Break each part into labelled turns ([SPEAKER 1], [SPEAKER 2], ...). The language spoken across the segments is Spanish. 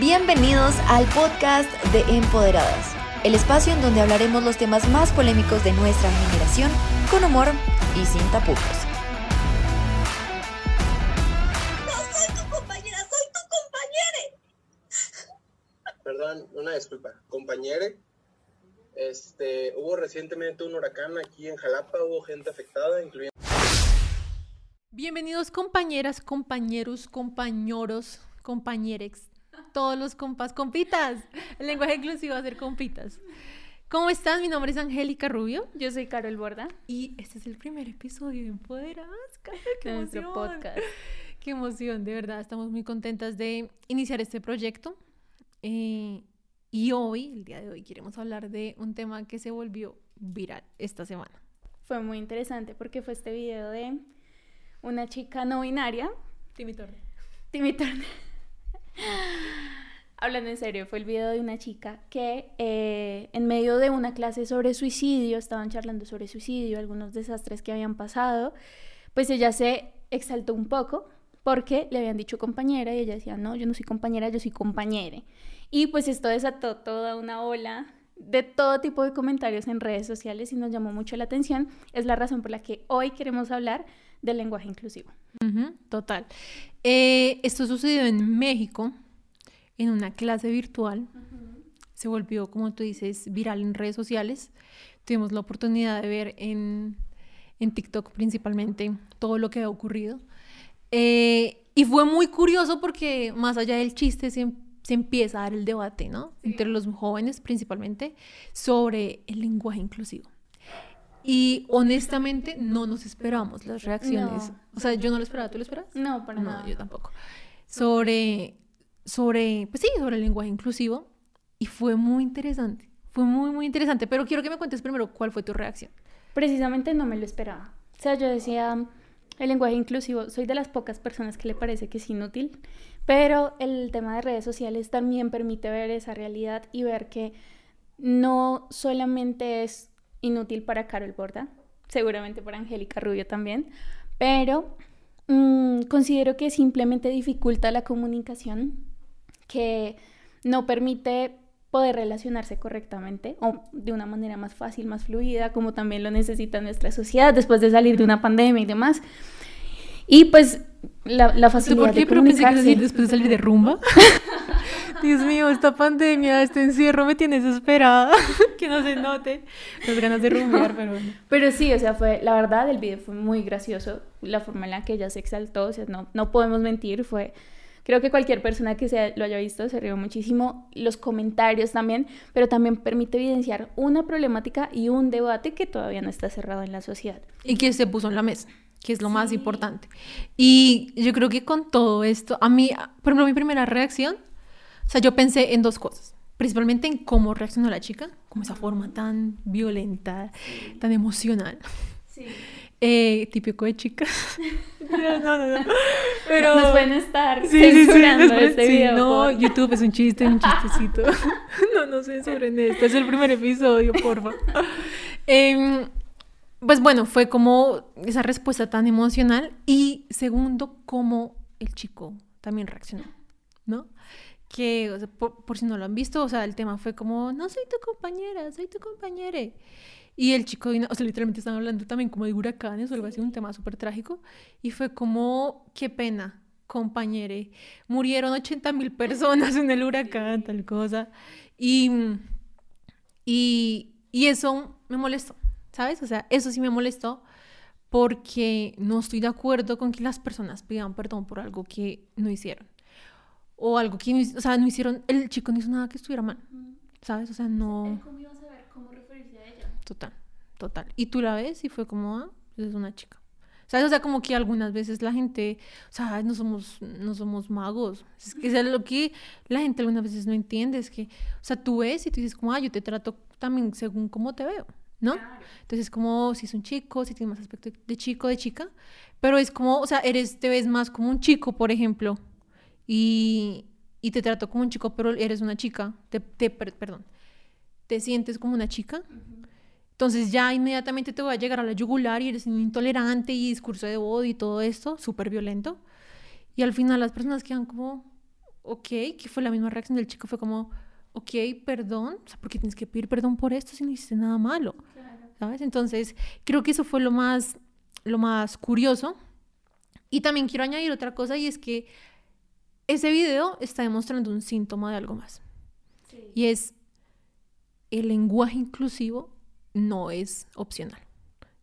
[SPEAKER 1] Bienvenidos al podcast de Empoderadas, el espacio en donde hablaremos los temas más polémicos de nuestra generación con humor y sin tapujos.
[SPEAKER 2] No soy tu compañera, soy tu compañera.
[SPEAKER 3] Perdón, una disculpa. Compañere, este, hubo recientemente un huracán aquí en Jalapa, hubo gente afectada, incluyendo...
[SPEAKER 4] Bienvenidos compañeras, compañeros, compañeros, compañerex, todos los compas, compitas. El lenguaje inclusivo va a ser compitas. ¿Cómo estás? Mi nombre es Angélica Rubio
[SPEAKER 5] Yo soy Carol Borda.
[SPEAKER 4] y este es el primer episodio de Empoderadas. ¡Qué
[SPEAKER 5] de nuestro
[SPEAKER 4] emoción!
[SPEAKER 5] podcast.
[SPEAKER 4] Qué emoción, de verdad. Estamos muy contentas de iniciar este proyecto. Eh, y hoy, el día de hoy, queremos hablar de un tema que se volvió viral esta semana.
[SPEAKER 5] Fue muy interesante porque fue este video de una chica no binaria,
[SPEAKER 4] Timmy Turner.
[SPEAKER 5] Timmy Turner. Hablando en serio, fue el video de una chica que eh, en medio de una clase sobre suicidio, estaban charlando sobre suicidio, algunos desastres que habían pasado, pues ella se exaltó un poco porque le habían dicho compañera y ella decía, no, yo no soy compañera, yo soy compañere. Y pues esto desató toda una ola de todo tipo de comentarios en redes sociales y nos llamó mucho la atención. Es la razón por la que hoy queremos hablar del lenguaje inclusivo.
[SPEAKER 4] Total. Eh, esto sucedió en México, en una clase virtual. Se volvió, como tú dices, viral en redes sociales. Tuvimos la oportunidad de ver en, en TikTok principalmente todo lo que ha ocurrido. Eh, y fue muy curioso porque más allá del chiste se, se empieza a dar el debate, ¿no? Entre los jóvenes principalmente sobre el lenguaje inclusivo. Y honestamente no nos esperábamos las reacciones.
[SPEAKER 5] No.
[SPEAKER 4] O sea, yo no lo esperaba, ¿tú lo esperas?
[SPEAKER 5] No, para
[SPEAKER 4] No,
[SPEAKER 5] nada.
[SPEAKER 4] yo tampoco. Sobre, sobre, pues sí, sobre el lenguaje inclusivo. Y fue muy interesante. Fue muy, muy interesante. Pero quiero que me cuentes primero cuál fue tu reacción.
[SPEAKER 5] Precisamente no me lo esperaba. O sea, yo decía, el lenguaje inclusivo, soy de las pocas personas que le parece que es inútil, pero el tema de redes sociales también permite ver esa realidad y ver que no solamente es inútil para Carol Borda, seguramente para Angélica Rubio también, pero mm, considero que simplemente dificulta la comunicación, que no permite poder relacionarse correctamente o de una manera más fácil, más fluida, como también lo necesita nuestra sociedad después de salir de una pandemia y demás. Y pues la, la facilidad
[SPEAKER 4] por qué,
[SPEAKER 5] de
[SPEAKER 4] pero pensé que
[SPEAKER 5] comunicarse.
[SPEAKER 4] decir después de salir de rumba. Dios mío, esta pandemia, este encierro me tiene desesperada. que no se note las ganas de rumbear, pero bueno.
[SPEAKER 5] Pero sí, o sea, fue, la verdad, el video fue muy gracioso, la forma en la que ella se exaltó, o sea, no, no podemos mentir, fue, creo que cualquier persona que se, lo haya visto se rió muchísimo, los comentarios también, pero también permite evidenciar una problemática y un debate que todavía no está cerrado en la sociedad.
[SPEAKER 4] y que se puso en la mesa, que es lo más importante. Y yo creo que con todo esto, a mí, por ejemplo, mi primera reacción, o sea, yo pensé en dos cosas. Principalmente en cómo reaccionó la chica, como esa forma tan violenta, tan emocional. Eh, típico de chicas. no, no, no. Pero...
[SPEAKER 5] Nos pueden estar
[SPEAKER 4] Sí, sí, sí,
[SPEAKER 5] censurando
[SPEAKER 4] después-
[SPEAKER 5] este
[SPEAKER 4] sí,
[SPEAKER 5] video.
[SPEAKER 4] No,
[SPEAKER 5] por-
[SPEAKER 4] YouTube es un chiste, un chistecito. no, no censuren esto. Es el primer episodio, porfa. Em, pues bueno, fue como esa respuesta tan emocional. Y segundo, cómo el chico también reaccionó. Que, o sea, por, por si no lo han visto, o sea, el tema fue como, no soy tu compañera, soy tu compañere. Y el chico, vino- o sea, literalmente estaban hablando también como de huracanes o algo así, un tema súper trágico. Y fue como, qué pena, compañere. Murieron 80 mil personas en el huracán, tal cosa. Y, y, y eso me molestó, ¿sabes? O sea, eso sí me molestó porque no estoy de acuerdo con que las personas pidan perdón por algo que no hicieron. O algo que o sea, no hicieron, el chico no hizo nada que estuviera mal, ¿sabes? O sea, no...
[SPEAKER 5] ¿Cómo iba a saber cómo referirse a ella?
[SPEAKER 4] Total, total. Y tú la ves y fue como, ah, pues es una chica. ¿Sabes? O sea, como que algunas veces la gente, o sea, no somos, no somos magos. Es que es lo que la gente algunas veces no entiende, es que, o sea, tú ves y tú dices como, ah, yo te trato también según cómo te veo, ¿no? Entonces, como si es un chico, si tiene más aspecto de chico, de chica, pero es como, o sea, eres, te ves más como un chico, por ejemplo, y, y te trato como un chico, pero eres una chica, te, te- per- perdón, te sientes como una chica, entonces ya inmediatamente te voy a llegar a la yugular y eres intolerante y discurso de odio y todo esto, súper violento. Y al final las personas quedan como, ok, que fue la misma reacción del chico, fue como, ok, perdón, o sea, ¿por qué tienes que pedir perdón por esto si no hiciste nada malo? ¿Sabes? Entonces, creo que eso fue lo más, lo más curioso. Y también quiero añadir otra cosa y es que ese video está demostrando un síntoma de algo más. Y es el lenguaje inclusivo no es opcional.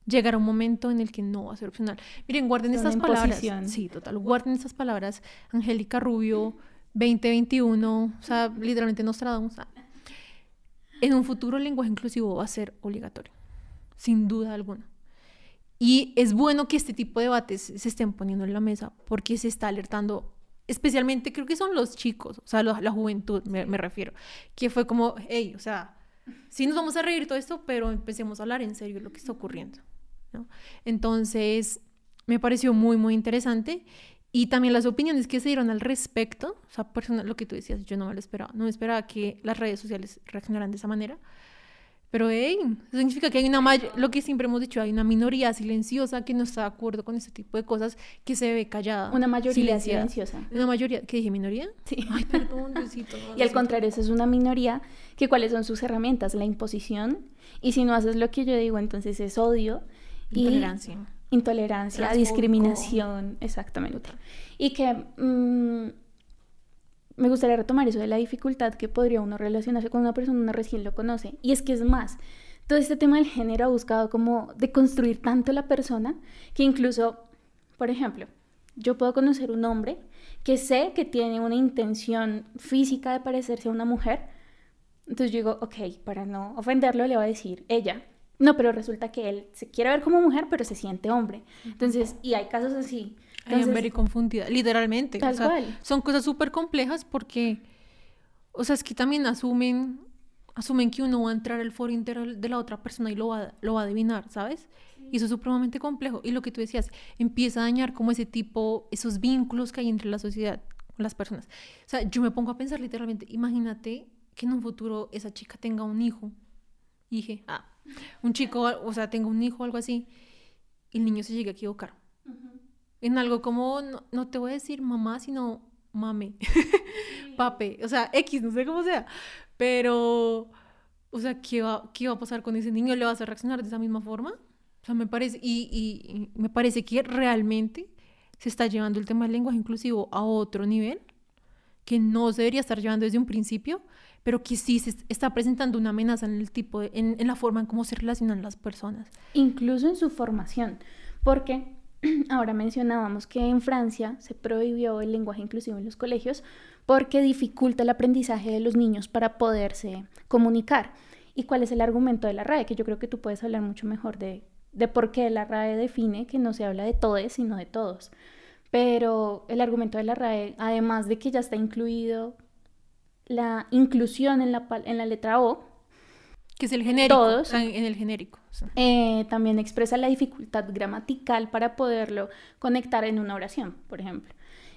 [SPEAKER 4] Llegará un momento en el que no va a ser opcional. Miren, guarden estas palabras. Sí, total. Guarden estas palabras. Angélica Rubio, 2021, o sea, literalmente Nostradamus. ah. En un futuro el lenguaje inclusivo va a ser obligatorio, sin duda alguna. Y es bueno que este tipo de debates se estén poniendo en la mesa porque se está alertando, especialmente creo que son los chicos, o sea, la juventud me, me refiero, que fue como, hey, o sea, sí nos vamos a reír todo esto, pero empecemos a hablar en serio lo que está ocurriendo. ¿no? Entonces, me pareció muy, muy interesante. Y también las opiniones que se dieron al respecto, o sea, personal, lo que tú decías, yo no me lo esperaba, no me esperaba que las redes sociales reaccionaran de esa manera. Pero, hey, significa que hay una may- lo que siempre hemos dicho, hay una minoría silenciosa que no está de acuerdo con este tipo de cosas, que se ve callada.
[SPEAKER 5] Una mayoría
[SPEAKER 4] silenciada.
[SPEAKER 5] silenciosa.
[SPEAKER 4] Una mayoría, ¿qué dije? ¿Minoría?
[SPEAKER 5] Sí.
[SPEAKER 4] Ay, perdón, Diosito. no,
[SPEAKER 5] Y al contrario, esa es una minoría que cuáles son sus herramientas, la imposición. Y si no haces lo que yo digo, entonces es odio. y
[SPEAKER 4] Intolerancia.
[SPEAKER 5] Intolerancia,
[SPEAKER 4] Transfóbico.
[SPEAKER 5] discriminación, exactamente. Y que mm, me gustaría retomar eso de la dificultad que podría uno relacionarse con una persona una recién lo conoce. Y es que es más, todo este tema del género ha buscado como deconstruir tanto la persona que incluso, por ejemplo, yo puedo conocer un hombre que sé que tiene una intención física de parecerse a una mujer. Entonces yo digo, ok, para no ofenderlo le voy a decir ella. No, pero resulta que él se quiere ver como mujer, pero se siente hombre. Entonces, y hay casos así.
[SPEAKER 4] I am
[SPEAKER 5] Entonces,
[SPEAKER 4] very confundida, literalmente.
[SPEAKER 5] Tal
[SPEAKER 4] o sea,
[SPEAKER 5] cual.
[SPEAKER 4] Son cosas súper complejas porque, o sea, es que también asumen, asumen que uno va a entrar al foro interior de la otra persona y lo va, lo va a adivinar, ¿sabes? Y eso es supremamente complejo. Y lo que tú decías, empieza a dañar como ese tipo, esos vínculos que hay entre la sociedad con las personas. O sea, yo me pongo a pensar literalmente, imagínate que en un futuro esa chica tenga un hijo. Y dije, ah, un chico, o sea, tenga un hijo o algo así, y el niño se llegue a equivocar en algo como, no, no te voy a decir mamá, sino mame, pape, o sea, X, no sé cómo sea, pero, o sea, ¿qué va, qué va a pasar con ese niño? ¿Le vas a reaccionar de esa misma forma? O sea, me parece, y, y- y me parece que realmente se está llevando el tema del lenguaje inclusivo a otro nivel, que no se debería estar llevando desde un principio, pero que sí se est- está presentando una amenaza en el tipo, de- en, en la forma en cómo se relacionan las personas.
[SPEAKER 5] incluso en su formación, porque ahora mencionábamos que en Francia se prohibió el lenguaje inclusivo en los colegios porque dificulta el aprendizaje de los niños para poderse comunicar. ¿Y cuál es el argumento de la RAE? Que yo creo que tú puedes hablar mucho mejor de, de por qué la RAE define que no se habla de todes, sino de todos. Pero el argumento de la RAE, además de que ya está incluido la inclusión en la, en la letra O,
[SPEAKER 4] Que es el genérico.
[SPEAKER 5] Todos.
[SPEAKER 4] sea, En el genérico.
[SPEAKER 5] Eh, también expresa la dificultad gramatical para poderlo conectar en una oración, por ejemplo.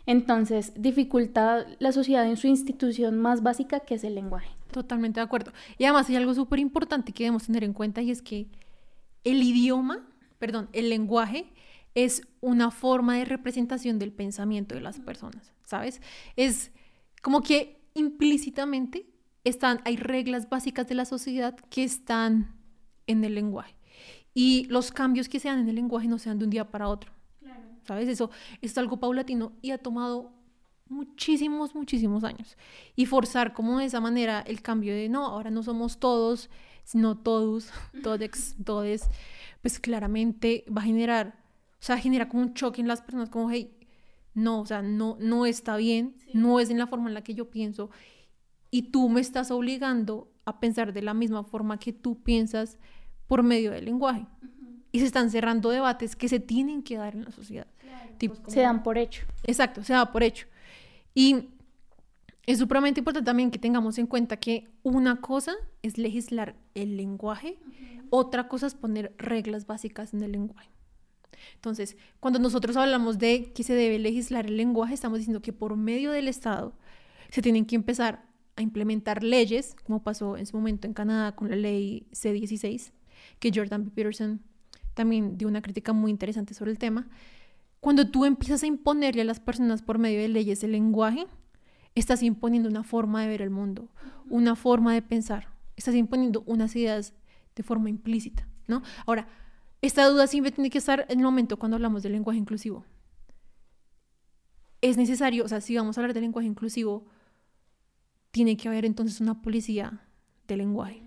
[SPEAKER 5] Entonces, dificulta la sociedad en su institución más básica, que es el lenguaje.
[SPEAKER 4] Totalmente de acuerdo. Y además hay algo súper importante que debemos tener en cuenta y es que el idioma, perdón, el lenguaje es una forma de representación del pensamiento de las personas, ¿sabes? Es como que implícitamente están, hay reglas básicas de la sociedad que están en el lenguaje. Y los cambios que se dan en el lenguaje no se dan de un día para otro. ¿Sabes? Eso es algo paulatino y ha tomado muchísimos, muchísimos años. Y forzar como de esa manera el cambio de no, ahora no somos todos, sino todos, todex, todes, pues claramente va a generar, o sea, genera como un choque en las personas, como, hey, no, o sea, no, no está bien, no es en la forma en la que yo pienso, y tú me estás obligando a pensar de la misma forma que tú piensas por medio del lenguaje. Y se están cerrando debates que se tienen que dar en la sociedad. Tipo,
[SPEAKER 5] Se dan por hecho.
[SPEAKER 4] Exacto, se da por hecho. Y es supremamente importante también que tengamos en cuenta que una cosa es legislar el lenguaje, otra cosa es poner reglas básicas en el lenguaje. Entonces, cuando nosotros hablamos de que se debe legislar el lenguaje, estamos diciendo que por medio del Estado se tienen que empezar a implementar leyes, como pasó en su momento en Canadá con la ley C-16, que Jordan B. Peterson también dio una crítica muy interesante sobre el tema. Cuando tú empiezas a imponerle a las personas por medio de leyes el lenguaje, estás imponiendo una forma de ver el mundo, una forma de pensar, estás imponiendo unas ideas de forma implícita, ¿no? Ahora, esta duda siempre tiene que estar en el momento cuando hablamos del lenguaje inclusivo. Es necesario, o sea, si vamos a hablar del lenguaje inclusivo, tiene que haber entonces una policía de lenguaje.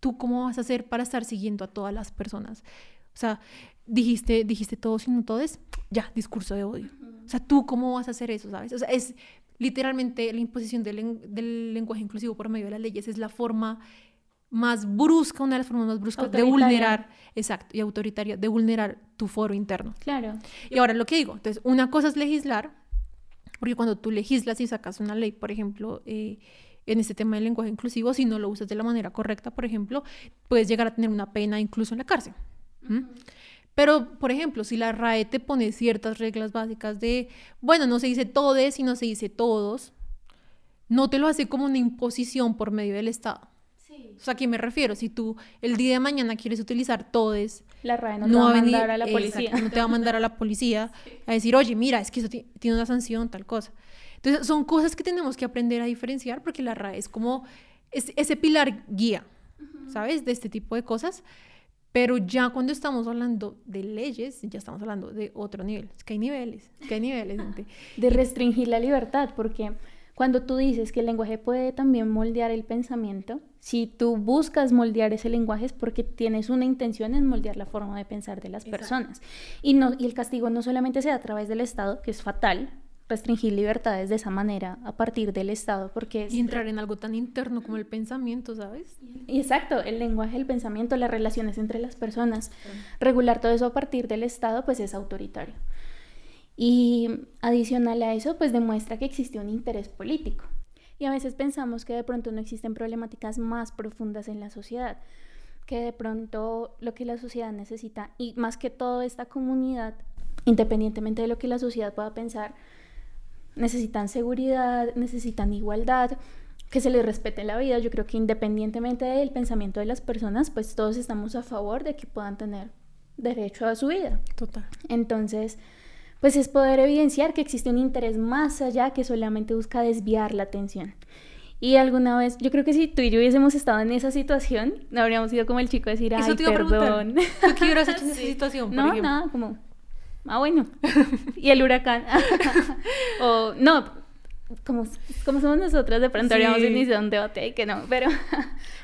[SPEAKER 4] ¿Tú cómo vas a hacer para estar siguiendo a todas las personas? O sea, dijiste, dijiste todos y no todos, ya, discurso de odio. O sea, ¿tú cómo vas a hacer eso, sabes? O sea, es literalmente la imposición del, del lenguaje inclusivo por medio de las leyes, es la forma más brusca, una de las formas más bruscas de vulnerar, exacto, y autoritaria, de vulnerar tu foro interno.
[SPEAKER 5] Claro.
[SPEAKER 4] Y ahora lo que digo, entonces, una cosa es legislar, porque cuando tú legislas y sacas una ley, por ejemplo, eh, en este tema del lenguaje inclusivo, si no lo usas de la manera correcta, por ejemplo, puedes llegar a tener una pena incluso en la cárcel. Pero, por ejemplo, si la RAE te pone ciertas reglas básicas de, bueno, no se dice todes, sino se dice todos, no te lo hace como una imposición por medio del Estado. O sea, ¿a qué me refiero? Si tú el día de mañana quieres utilizar todes,
[SPEAKER 5] La RAE no, te va
[SPEAKER 4] va
[SPEAKER 5] a
[SPEAKER 4] venir,
[SPEAKER 5] mandar a la
[SPEAKER 4] exacto,
[SPEAKER 5] policía.
[SPEAKER 4] no te va a mandar a la policía a decir, oye, mira, es que eso ti- tiene una sanción, tal cosa. Entonces, son cosas que tenemos que aprender a diferenciar porque la RAE es como es- ese pilar guía, ¿sabes? De este tipo de cosas. Pero ya cuando estamos hablando de leyes, ya estamos hablando de otro nivel. Es que hay niveles, es que hay niveles, gente.
[SPEAKER 5] de restringir la libertad, porque cuando tú dices que el lenguaje puede también moldear el pensamiento, si tú buscas moldear ese lenguaje es porque tienes una intención en moldear la forma de pensar de las personas. Y, no, y el castigo no solamente se da a través del Estado, que es fatal, restringir libertades de esa manera a partir del Estado, porque es...
[SPEAKER 4] Y entrar en algo tan interno como el pensamiento, ¿sabes?
[SPEAKER 5] Exacto, el lenguaje, el pensamiento, las relaciones entre las personas, regular todo eso a partir del Estado, pues es autoritario. Y adicional a eso, pues demuestra que existe un interés político. Y a veces pensamos que de pronto no existen problemáticas más profundas en la sociedad, que de pronto lo que la sociedad necesita, y más que todo esta comunidad, independientemente de lo que la sociedad pueda pensar, necesitan seguridad, necesitan igualdad, que se les respete la vida. Yo creo que independientemente del pensamiento de las personas, pues todos estamos a favor de que puedan tener derecho a su vida.
[SPEAKER 4] Total.
[SPEAKER 5] Entonces, pues es poder evidenciar que existe un interés más allá que solamente busca desviar la atención. Y alguna vez, yo creo que si tú y yo hubiésemos estado en esa situación, no habríamos sido como el chico a decir, ay,
[SPEAKER 4] Eso te iba a
[SPEAKER 5] perdón.
[SPEAKER 4] ¿Tú qué hubieras hecho en esa situación, por
[SPEAKER 5] No,
[SPEAKER 4] ejemplo?
[SPEAKER 5] nada, como, ah, bueno. y el huracán. o, no, como, como somos nosotras, de pronto
[SPEAKER 4] Sí.
[SPEAKER 5] habríamos iniciado un debate y que no, pero...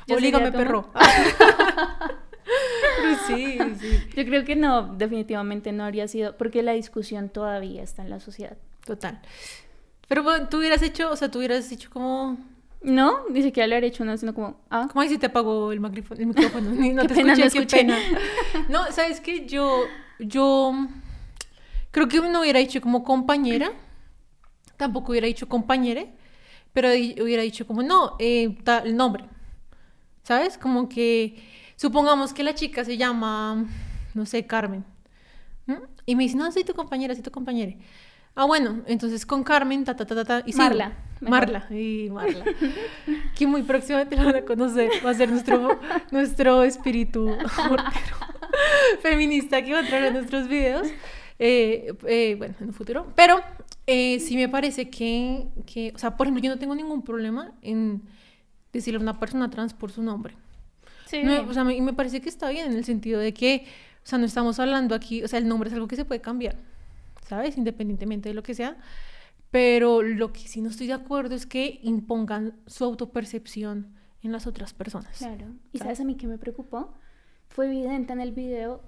[SPEAKER 4] Oblígame,
[SPEAKER 5] como-
[SPEAKER 4] perro. Sí, sí.
[SPEAKER 5] Yo creo que no, definitivamente no habría sido, porque la discusión todavía está en la sociedad.
[SPEAKER 4] Total. Pero bueno, tú hubieras hecho, o sea, tú hubieras dicho como,
[SPEAKER 5] No, ni siquiera lo habría hecho, no, sino como, ah,
[SPEAKER 4] ¿cómo ahí si te apagó el micrófono? El micrófono? Ni- No
[SPEAKER 5] Qué
[SPEAKER 4] te
[SPEAKER 5] pena, no
[SPEAKER 4] escuché, qué
[SPEAKER 5] escuché.
[SPEAKER 4] pena. No, ¿sabes qué? Yo, yo creo que no hubiera dicho como compañera, tampoco hubiera dicho compañere, pero hubiera dicho como, no, eh, ta- el nombre, ¿sabes? Como que, supongamos que la chica se llama, no sé, Carmen, y me dice, no, soy tu compañera, soy tu compañera. Ah, bueno, entonces con Carmen, ta, ta, ta, ta, y.
[SPEAKER 5] Marla, mejor.
[SPEAKER 4] Marla, y Marla. que muy próximamente la van a conocer. Va a ser nuestro, nuestro espíritu feminista que va a entrar en nuestros videos. eh, eh, bueno, en un futuro. Pero eh, sí me parece que, que, o sea, por ejemplo, yo no tengo ningún problema en decirle a una persona trans por su nombre.
[SPEAKER 5] Sí,
[SPEAKER 4] No, o sea, me, y me parece que está bien en el sentido de que, o sea, no estamos hablando aquí, o sea, el nombre es algo que se puede cambiar, ¿sabes? Independientemente de lo que sea. Pero lo que sí no estoy de acuerdo es que impongan su autopercepción en las otras personas.
[SPEAKER 5] claro. ¿Y
[SPEAKER 4] ¿sabes?
[SPEAKER 5] sabes a mí qué me preocupó? Fue evidente en el video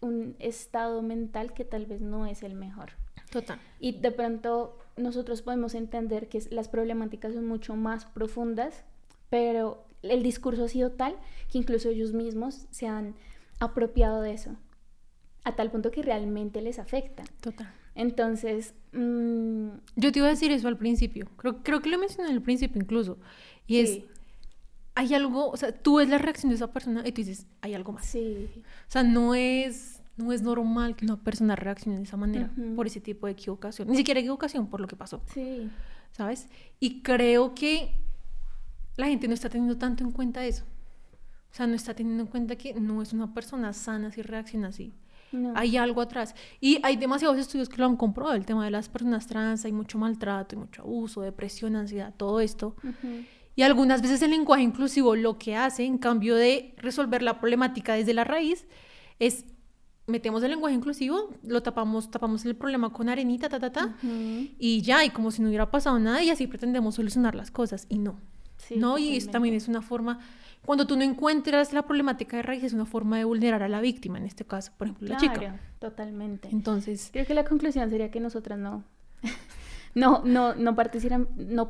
[SPEAKER 5] un estado mental que tal vez no es el mejor.
[SPEAKER 4] Total.
[SPEAKER 5] Y de pronto nosotros podemos entender que las problemáticas son mucho más profundas, pero el discurso ha sido tal que incluso ellos mismos se han apropiado de eso, a tal punto que realmente les afecta.
[SPEAKER 4] Total.
[SPEAKER 5] Entonces, mm,
[SPEAKER 4] Yo te iba a decir eso al principio. Creo, creo que lo mencioné al principio incluso. Y es,
[SPEAKER 5] sí,
[SPEAKER 4] hay algo, o sea, tú ves la reacción de esa persona y tú dices, hay algo más.
[SPEAKER 5] sí,
[SPEAKER 4] O sea, no es, no es normal que una persona reaccione de esa manera
[SPEAKER 5] Ujú.
[SPEAKER 4] por ese tipo de equivocación. Ni siquiera equivocación por lo que pasó,
[SPEAKER 5] sí,
[SPEAKER 4] ¿sabes? Y creo que la gente no está teniendo tanto en cuenta eso. O sea, no está teniendo en cuenta que no es una persona sana si reacciona así.
[SPEAKER 5] No.
[SPEAKER 4] Hay algo atrás. Y hay demasiados estudios que lo han comprobado. El tema de las personas trans, hay mucho maltrato, hay mucho abuso, depresión, ansiedad, todo esto. Y algunas veces el lenguaje inclusivo lo que hace, en cambio de resolver la problemática desde la raíz, es metemos el lenguaje inclusivo, lo tapamos, tapamos el problema con arenita, ta, ta, ta, y ya, y como si no hubiera pasado nada, y así pretendemos solucionar las cosas. Y no.
[SPEAKER 5] Sí,
[SPEAKER 4] ¿no? Y eso también es una forma, cuando tú no encuentras la problemática de raíz, es una forma de vulnerar a la víctima, en este caso, por ejemplo, la chica.
[SPEAKER 5] totalmente.
[SPEAKER 4] Entonces,
[SPEAKER 5] Creo que la conclusión sería que nosotras no, no, no, no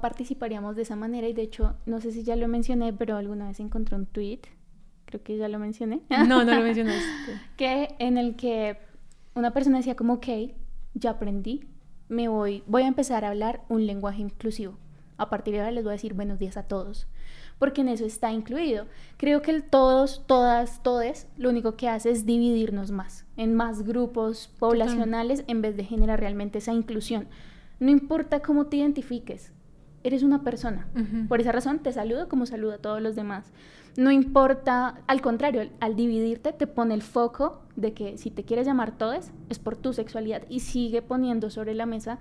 [SPEAKER 5] participaríamos de esa manera y de hecho, no sé si ya lo mencioné, pero alguna vez encontré un tweet, creo que ya lo mencioné,
[SPEAKER 4] no, no lo mencionaste.
[SPEAKER 5] que en el que una persona decía como, ok, ya aprendí, me voy, voy a empezar a hablar un lenguaje inclusivo. A partir de ahora les voy a decir buenos días a todos, porque en eso está incluido. Creo que el todos, todas, todes, lo único que hace es dividirnos más, en más grupos poblacionales, en vez de generar realmente esa inclusión. No importa cómo te identifiques, eres una persona. Por esa razón te saludo como saludo a todos los demás. No importa, al contrario, al dividirte te pone el foco de que si te quieres llamar todes es por tu sexualidad y sigue poniendo sobre la mesa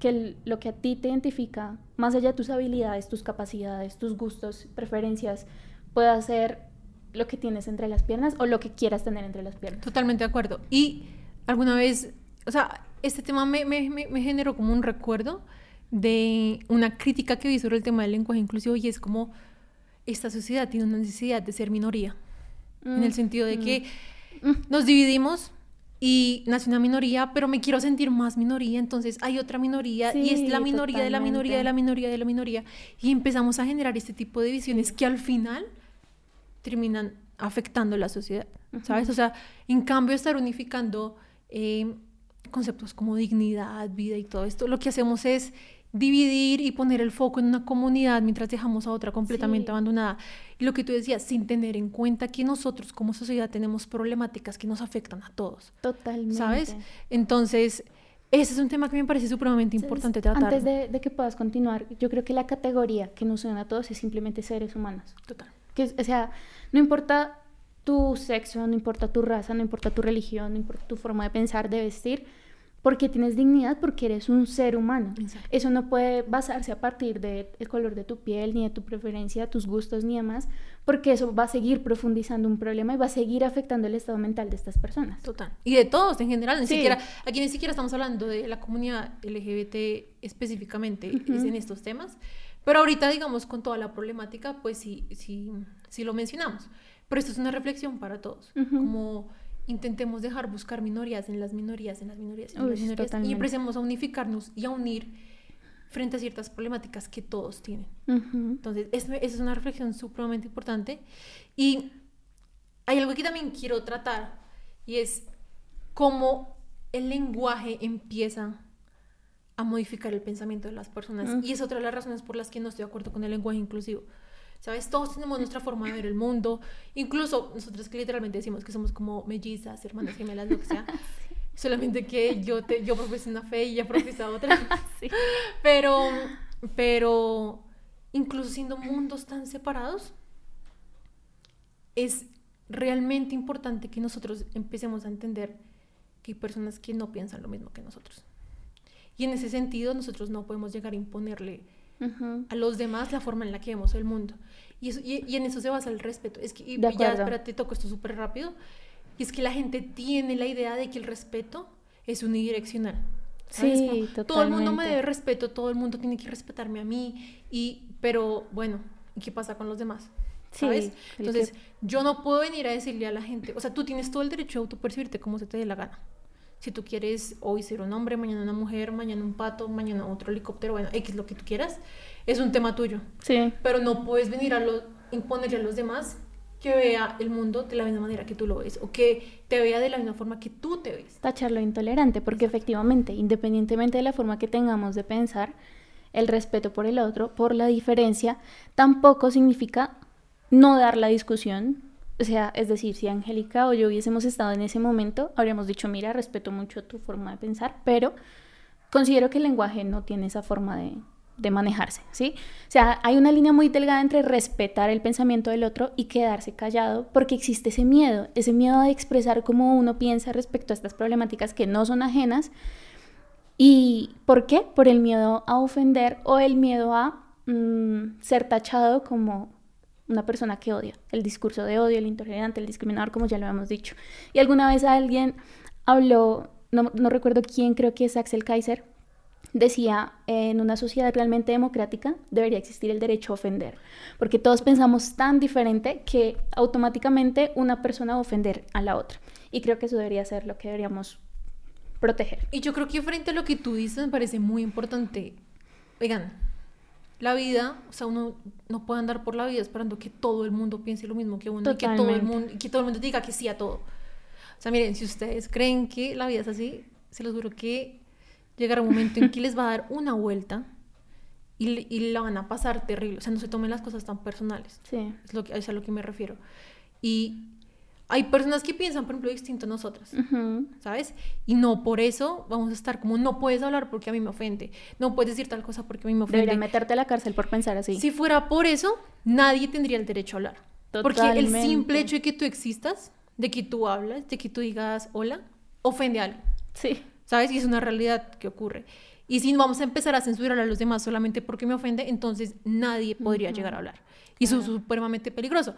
[SPEAKER 5] que lo que a ti te identifica, más allá de tus habilidades, tus capacidades, tus gustos, preferencias, pueda ser lo que tienes entre las piernas o lo que quieras tener entre las piernas.
[SPEAKER 4] Totalmente de acuerdo. Y alguna vez, o sea, este tema me, me, me- generó como un recuerdo de una crítica que vi sobre el tema del lenguaje inclusivo y es como esta sociedad tiene una necesidad de ser minoría, en el
[SPEAKER 5] Mm,
[SPEAKER 4] sentido de
[SPEAKER 5] mm.
[SPEAKER 4] que nos dividimos y nace una minoría, pero me quiero sentir más minoría, entonces hay otra minoría y es
[SPEAKER 5] Sí,
[SPEAKER 4] la minoría de la minoría de la
[SPEAKER 5] totalmente.
[SPEAKER 4] minoría de la minoría y empezamos a generar este tipo de visiones que al final terminan afectando la sociedad, ¿sabes? O sea, en cambio estar unificando eh, conceptos como dignidad, vida y todo esto, lo que hacemos es dividir y poner el foco en una comunidad mientras dejamos a otra completamente
[SPEAKER 5] Sí.
[SPEAKER 4] abandonada. Y lo que tú decías, sin tener en cuenta que nosotros como sociedad tenemos problemáticas que nos afectan a todos,
[SPEAKER 5] Totalmente.
[SPEAKER 4] ¿sabes? Entonces, ese es un tema que me parece supremamente importante tratar.
[SPEAKER 5] Antes de, de que puedas continuar, yo creo que la categoría que nos une a todos es simplemente seres humanos.
[SPEAKER 4] Total.
[SPEAKER 5] Que, o sea, no importa tu sexo, no importa tu raza, no importa tu religión, no importa tu forma de pensar, de vestir, porque tienes dignidad, porque eres un ser humano.
[SPEAKER 4] Exacto.
[SPEAKER 5] Eso no puede basarse a partir del color de tu piel, ni de tu preferencia, tus gustos, ni demás, porque eso va a seguir profundizando un problema y va a seguir afectando el estado mental de estas personas.
[SPEAKER 4] Total. Y de todos en general, ni
[SPEAKER 5] Sí.
[SPEAKER 4] siquiera, aquí ni siquiera estamos hablando de la comunidad LGBT específicamente
[SPEAKER 5] Ujú.
[SPEAKER 4] es en estos temas, pero ahorita digamos con toda la problemática, pues sí, sí, sí lo mencionamos. Pero esto es una reflexión para todos,
[SPEAKER 5] Ujú.
[SPEAKER 4] como intentemos dejar buscar minorías en las minorías, en las minorías, en
[SPEAKER 5] Uy,
[SPEAKER 4] las minorías, y
[SPEAKER 5] totalmente.
[SPEAKER 4] empecemos a unificarnos y a unir frente a ciertas problemáticas que todos tienen.
[SPEAKER 5] Ujú.
[SPEAKER 4] Entonces, es- esa es una reflexión supremamente importante. Y hay algo que también quiero tratar y es cómo el lenguaje empieza a modificar el pensamiento de las personas.
[SPEAKER 5] Mm.
[SPEAKER 4] Y es otra de las razones por las que no estoy de acuerdo con el lenguaje inclusivo. ¿Sabes? Todos tenemos nuestra forma de ver el mundo. Incluso nosotros que literalmente decimos que somos como mellizas, hermanas gemelas, lo que sea. Solamente que yo, te, yo profeso una fe y ella profesa otra.
[SPEAKER 5] Sí.
[SPEAKER 4] Pero, pero incluso siendo mundos tan separados, es realmente importante que nosotros empecemos a entender que hay personas que no piensan lo mismo que nosotros. Y en ese sentido, nosotros no podemos llegar a imponerle A los demás la forma en la que vemos el mundo. Y, eso- y, y en eso se basa el respeto. Es que, y
[SPEAKER 5] De
[SPEAKER 4] ya, espérate, toco esto súper rápido. Y es que la gente tiene la idea de que el respeto es unidireccional. ¿sabes?
[SPEAKER 5] Sí,
[SPEAKER 4] Como, Todo el mundo me
[SPEAKER 5] totalmente.
[SPEAKER 4] debe respeto, todo el mundo tiene que respetarme a mí. Y, pero bueno, ¿y qué pasa con los demás?
[SPEAKER 5] Sí,
[SPEAKER 4] ¿Sabes?
[SPEAKER 5] que-
[SPEAKER 4] Entonces, yo no puedo venir a decirle a la gente, o sea, tú tienes todo el derecho de autopercibirte como se te dé la gana. Si tú quieres hoy ser un hombre, mañana una mujer, mañana un pato, mañana otro helicóptero, bueno, X lo que tú quieras, es un tema tuyo.
[SPEAKER 5] Sí.
[SPEAKER 4] Pero no puedes venir a lo, imponerle a los demás que vea el mundo de la misma manera que tú lo ves o que te vea de la misma forma que tú te ves.
[SPEAKER 5] tacharlo intolerante, porque efectivamente, independientemente de la forma que tengamos de pensar, el respeto por el otro, por la diferencia, tampoco significa no dar la discusión. O sea, es decir, si Angélica o yo hubiésemos estado en ese momento, habríamos dicho, mira, respeto mucho tu forma de pensar, pero considero que el lenguaje no tiene esa forma de, de manejarse, ¿sí? O sea, hay una línea muy delgada entre respetar el pensamiento del otro y quedarse callado porque existe ese miedo, ese miedo de expresar cómo uno piensa respecto a estas problemáticas que no son ajenas. ¿Y por qué? Por el miedo a ofender o el miedo a mm, ser tachado como una persona que odia, el discurso de odio, el intolerante, el discriminador, como ya lo habíamos dicho. Y alguna vez alguien habló, no, no recuerdo quién, creo que es Axel Kaiser, decía, en una sociedad realmente democrática debería existir el derecho a ofender, porque todos pensamos tan diferente que automáticamente una persona va a ofender a la otra. Y creo que eso debería ser lo que deberíamos proteger.
[SPEAKER 4] Y yo creo que frente a lo que tú dices me parece muy importante. Oigan, la vida, o sea, uno no puede andar por la vida esperando que todo el mundo piense lo mismo que uno y que todo el
[SPEAKER 5] Totalmente.
[SPEAKER 4] mundo, que todo el mundo diga que sí a todo. O sea, miren, si ustedes creen que la vida es así, se los juro que llegará un momento en que les va a dar una vuelta y, y la van a pasar terrible. O sea, no se tomen las cosas tan personales.
[SPEAKER 5] Sí.
[SPEAKER 4] Es, lo que, es a lo que me refiero. Y hay personas que piensan, por ejemplo, distinto a nosotras. ¿sabes? Y no por eso vamos a estar como, no puedes hablar porque a mí me ofende, no puedes decir tal cosa porque a mí me ofende.
[SPEAKER 5] Deberían meterte a la cárcel por pensar así.
[SPEAKER 4] Si fuera por eso, nadie tendría el derecho a hablar. Porque el
[SPEAKER 5] Totalmente.
[SPEAKER 4] simple hecho de que tú existas, de que tú hablas, de que tú digas hola, ofende a alguien,
[SPEAKER 5] Sí.
[SPEAKER 4] ¿sabes? Y es una realidad que ocurre. Y si vamos a empezar a censurar a los demás solamente porque me ofende, entonces nadie podría llegar a hablar. Y eso es supremamente peligroso.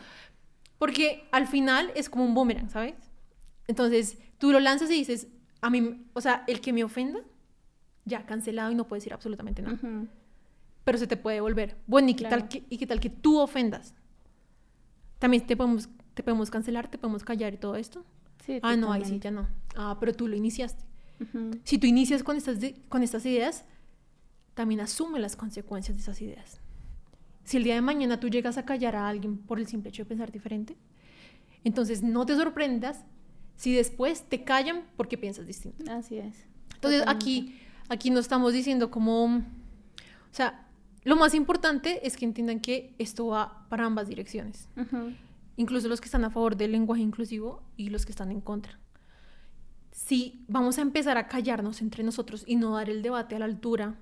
[SPEAKER 4] Porque al final es como un boomerang, ¿sabes? Entonces tú lo lanzas y dices, a mí, o sea, el que me ofenda, ya cancelado y no puede decir absolutamente nada.
[SPEAKER 5] Ujú.
[SPEAKER 4] Pero se te puede devolver. Bueno, ¿y qué,
[SPEAKER 5] Claro.
[SPEAKER 4] tal, que, ¿y qué tal que tú ofendas? También te podemos, te podemos cancelar, te podemos callar y todo esto.
[SPEAKER 5] Sí,
[SPEAKER 4] ah, no, ahí sí, ya no. Ah, pero tú lo iniciaste.
[SPEAKER 5] Ujú.
[SPEAKER 4] Si tú inicias con estas, con estas ideas, también asume las consecuencias de esas ideas. Si el día de mañana tú llegas a callar a alguien por el simple hecho de pensar diferente, entonces no te sorprendas si después te callan porque piensas distinto.
[SPEAKER 5] Así es.
[SPEAKER 4] Entonces
[SPEAKER 5] Totalmente.
[SPEAKER 4] aquí, aquí no estamos diciendo como, o sea, lo más importante es que entiendan que esto va para ambas direcciones, incluso los que están a favor del lenguaje inclusivo y los que están en contra. Si vamos a empezar a callarnos entre nosotros y no dar el debate a la altura,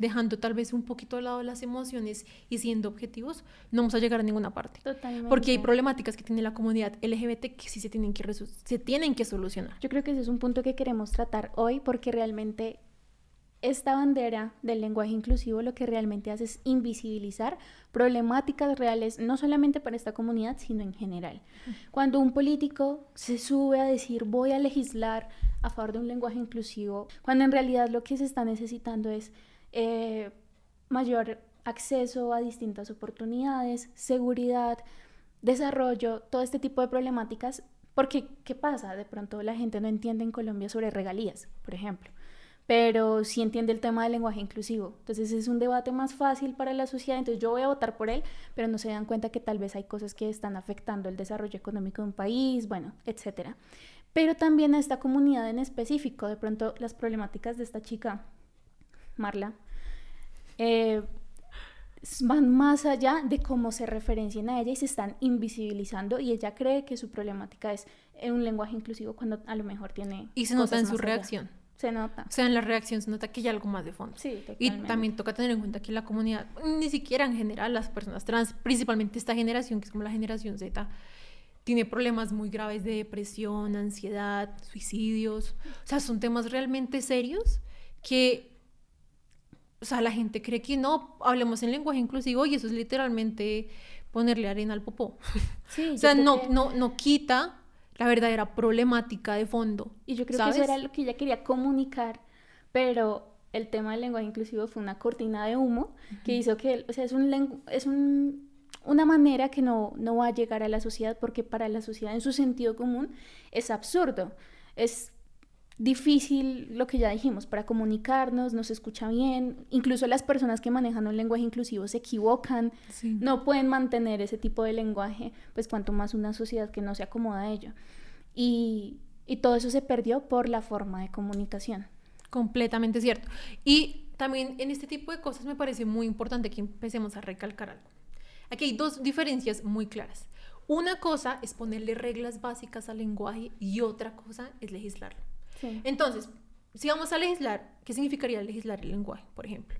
[SPEAKER 4] dejando tal vez un poquito de lado las emociones y siendo objetivos, no vamos a llegar a ninguna parte.
[SPEAKER 5] Totalmente.
[SPEAKER 4] Porque hay problemáticas que tiene la comunidad LGBT que sí se tienen que, se tienen que solucionar.
[SPEAKER 5] Yo creo que ese es un punto que queremos tratar hoy porque realmente esta bandera del lenguaje inclusivo lo que realmente hace es invisibilizar problemáticas reales, no solamente para esta comunidad, sino en general. Cuando un político se sube a decir voy a legislar a favor de un lenguaje inclusivo, cuando en realidad lo que se está necesitando es eh, mayor acceso a distintas oportunidades, seguridad, desarrollo, todo este tipo de problemáticas, porque ¿qué pasa? De pronto la gente no entiende en Colombia sobre regalías, por ejemplo, pero sí entiende el tema del lenguaje inclusivo. Entonces es un debate más fácil para la sociedad, entonces yo voy a votar por él, pero no se dan cuenta que tal vez hay cosas que están afectando el desarrollo económico de un país, bueno, etcétera. Pero también a esta comunidad en específico, de pronto las problemáticas de esta chica, Marla, eh, van más allá de cómo se referencian a ella y se están invisibilizando y ella cree que su problemática es en un lenguaje inclusivo cuando a lo mejor tiene
[SPEAKER 4] Y se nota en su
[SPEAKER 5] allá.
[SPEAKER 4] reacción.
[SPEAKER 5] Se nota.
[SPEAKER 4] O sea, en la reacción se nota que hay algo más de fondo.
[SPEAKER 5] Sí,
[SPEAKER 4] Y también toca tener en cuenta que la comunidad, ni siquiera en general, las personas trans, principalmente esta generación, que es como la generación Z, tiene problemas muy graves de depresión, ansiedad, suicidios. O sea, son temas realmente serios que, o sea, la gente cree que no, hablemos en lenguaje inclusivo y eso es literalmente ponerle arena al popó.
[SPEAKER 5] Sí,
[SPEAKER 4] o sea, no, no, no quita la verdadera problemática de fondo.
[SPEAKER 5] Y yo creo
[SPEAKER 4] ¿sabes?
[SPEAKER 5] que eso era lo que ella quería comunicar, pero el tema del lenguaje inclusivo fue una cortina de humo que hizo que, o sea, es, un es un- una manera que no, no va a llegar a la sociedad porque para la sociedad en su sentido común es absurdo. Es difícil lo que ya dijimos para comunicarnos, no se escucha bien, incluso las personas que manejan un lenguaje inclusivo se equivocan,
[SPEAKER 4] Sí.
[SPEAKER 5] no pueden mantener ese tipo de lenguaje, pues cuanto más una sociedad que no se acomoda a ello. Y, y todo eso se perdió por la forma de comunicación.
[SPEAKER 4] Completamente cierto. Y también en este tipo de cosas me parece muy importante que empecemos a recalcar algo. Aquí hay dos diferencias muy claras. Una cosa es ponerle reglas básicas al lenguaje y otra cosa es legislarlo.
[SPEAKER 5] Sí.
[SPEAKER 4] Entonces, si vamos a legislar, ¿qué significaría legislar el lenguaje, por ejemplo?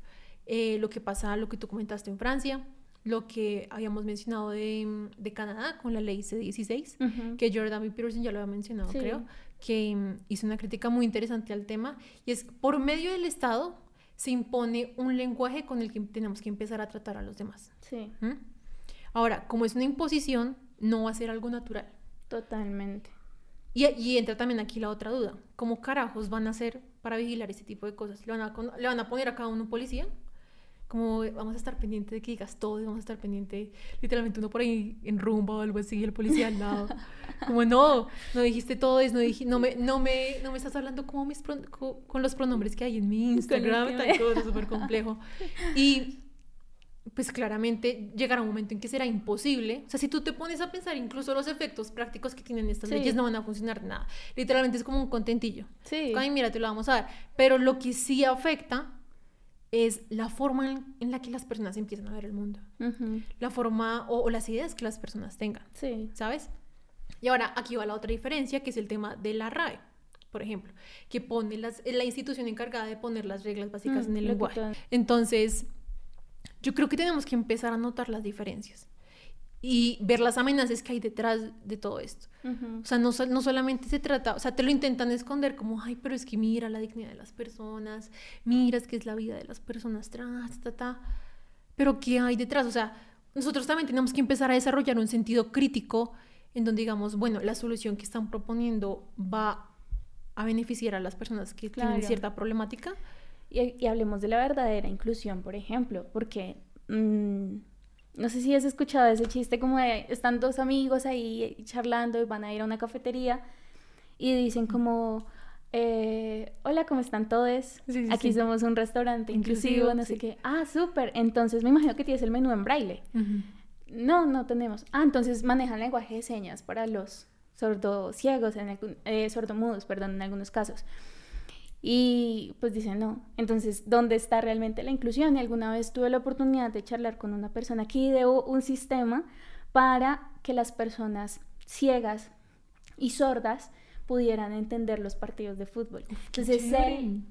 [SPEAKER 4] eh, lo que pasa, lo que tú comentaste en Francia, lo que habíamos mencionado de, de Canadá con la ley C-16,
[SPEAKER 5] Ujú.
[SPEAKER 4] que Jordan B. Peterson ya lo había mencionado,
[SPEAKER 5] Sí.
[SPEAKER 4] creo, que mm, hizo una crítica muy interesante al tema, y es por medio del Estado se impone un lenguaje con el que tenemos que empezar a tratar a los demás.
[SPEAKER 5] Sí,
[SPEAKER 4] ¿Mm? Ahora, como es una imposición, no va a ser algo natural.
[SPEAKER 5] totalmente.
[SPEAKER 4] Y, y entra también aquí la otra duda. ¿Cómo carajos van a hacer para vigilar este tipo de cosas? ¿Le van a, le van a poner a cada uno un policía? Como vamos a estar pendiente de que digas todo y vamos a estar pendiente, literalmente uno por ahí en rumba o algo así, el policía al lado. Como no, no dijiste todo eso, no, dij- no, me, no, me, no me estás hablando como mis co- con, los pronombres que hay en mi Instagram, tal cosa súper complejo. Y pues claramente llegará un momento en que será imposible. O sea, si tú te pones a pensar incluso los efectos prácticos que tienen estas
[SPEAKER 5] Sí.
[SPEAKER 4] leyes no van a funcionar nada. Literalmente es como un contentillo.
[SPEAKER 5] Sí.
[SPEAKER 4] Ay, mira, te lo vamos a dar. Pero lo que sí afecta es la forma en, la que las personas empiezan a ver el mundo. La forma o, o las ideas que las personas tengan,
[SPEAKER 5] Sí.
[SPEAKER 4] ¿sabes? Y ahora aquí va la otra diferencia, que es el tema de la RAE, por ejemplo, que pone las, la institución encargada de poner las reglas básicas
[SPEAKER 5] Mm,
[SPEAKER 4] en el lenguaje. Entonces, yo creo que tenemos que empezar a notar las diferencias y ver las amenazas que hay detrás de todo esto.
[SPEAKER 5] Ujú.
[SPEAKER 4] O sea, no, no solamente se trata, o sea, te lo intentan esconder como, ay, pero es que mira la dignidad de las personas, mira es que es la vida de las personas trans, ta, ta. Pero ¿qué hay detrás? O sea, nosotros también tenemos que empezar a desarrollar un sentido crítico en donde digamos, bueno, la solución que están proponiendo va a beneficiar a las personas que tienen
[SPEAKER 5] Claro.
[SPEAKER 4] cierta problemática.
[SPEAKER 5] Y, y hablemos de la verdadera inclusión, por ejemplo, porque mm, no sé si has escuchado ese chiste como de están dos amigos ahí charlando y van a ir a una cafetería y dicen como, eh, hola, ¿cómo están todos?
[SPEAKER 4] Sí, sí,
[SPEAKER 5] Aquí
[SPEAKER 4] sí.
[SPEAKER 5] somos un restaurante inclusivo,
[SPEAKER 4] Inclusivo,
[SPEAKER 5] no sé qué. Ah, súper. Entonces me imagino que tienes el menú en braille. No, no tenemos. Ah, entonces manejan lenguaje de señas para los sordociegos, en algún- eh, sordomudos, perdón, en algunos casos. Y pues dicen no. Entonces, ¿dónde está realmente la inclusión? Y alguna vez tuve la oportunidad de charlar con una persona que ideó un sistema para que las personas ciegas y sordas pudieran entender los partidos de fútbol. Entonces, él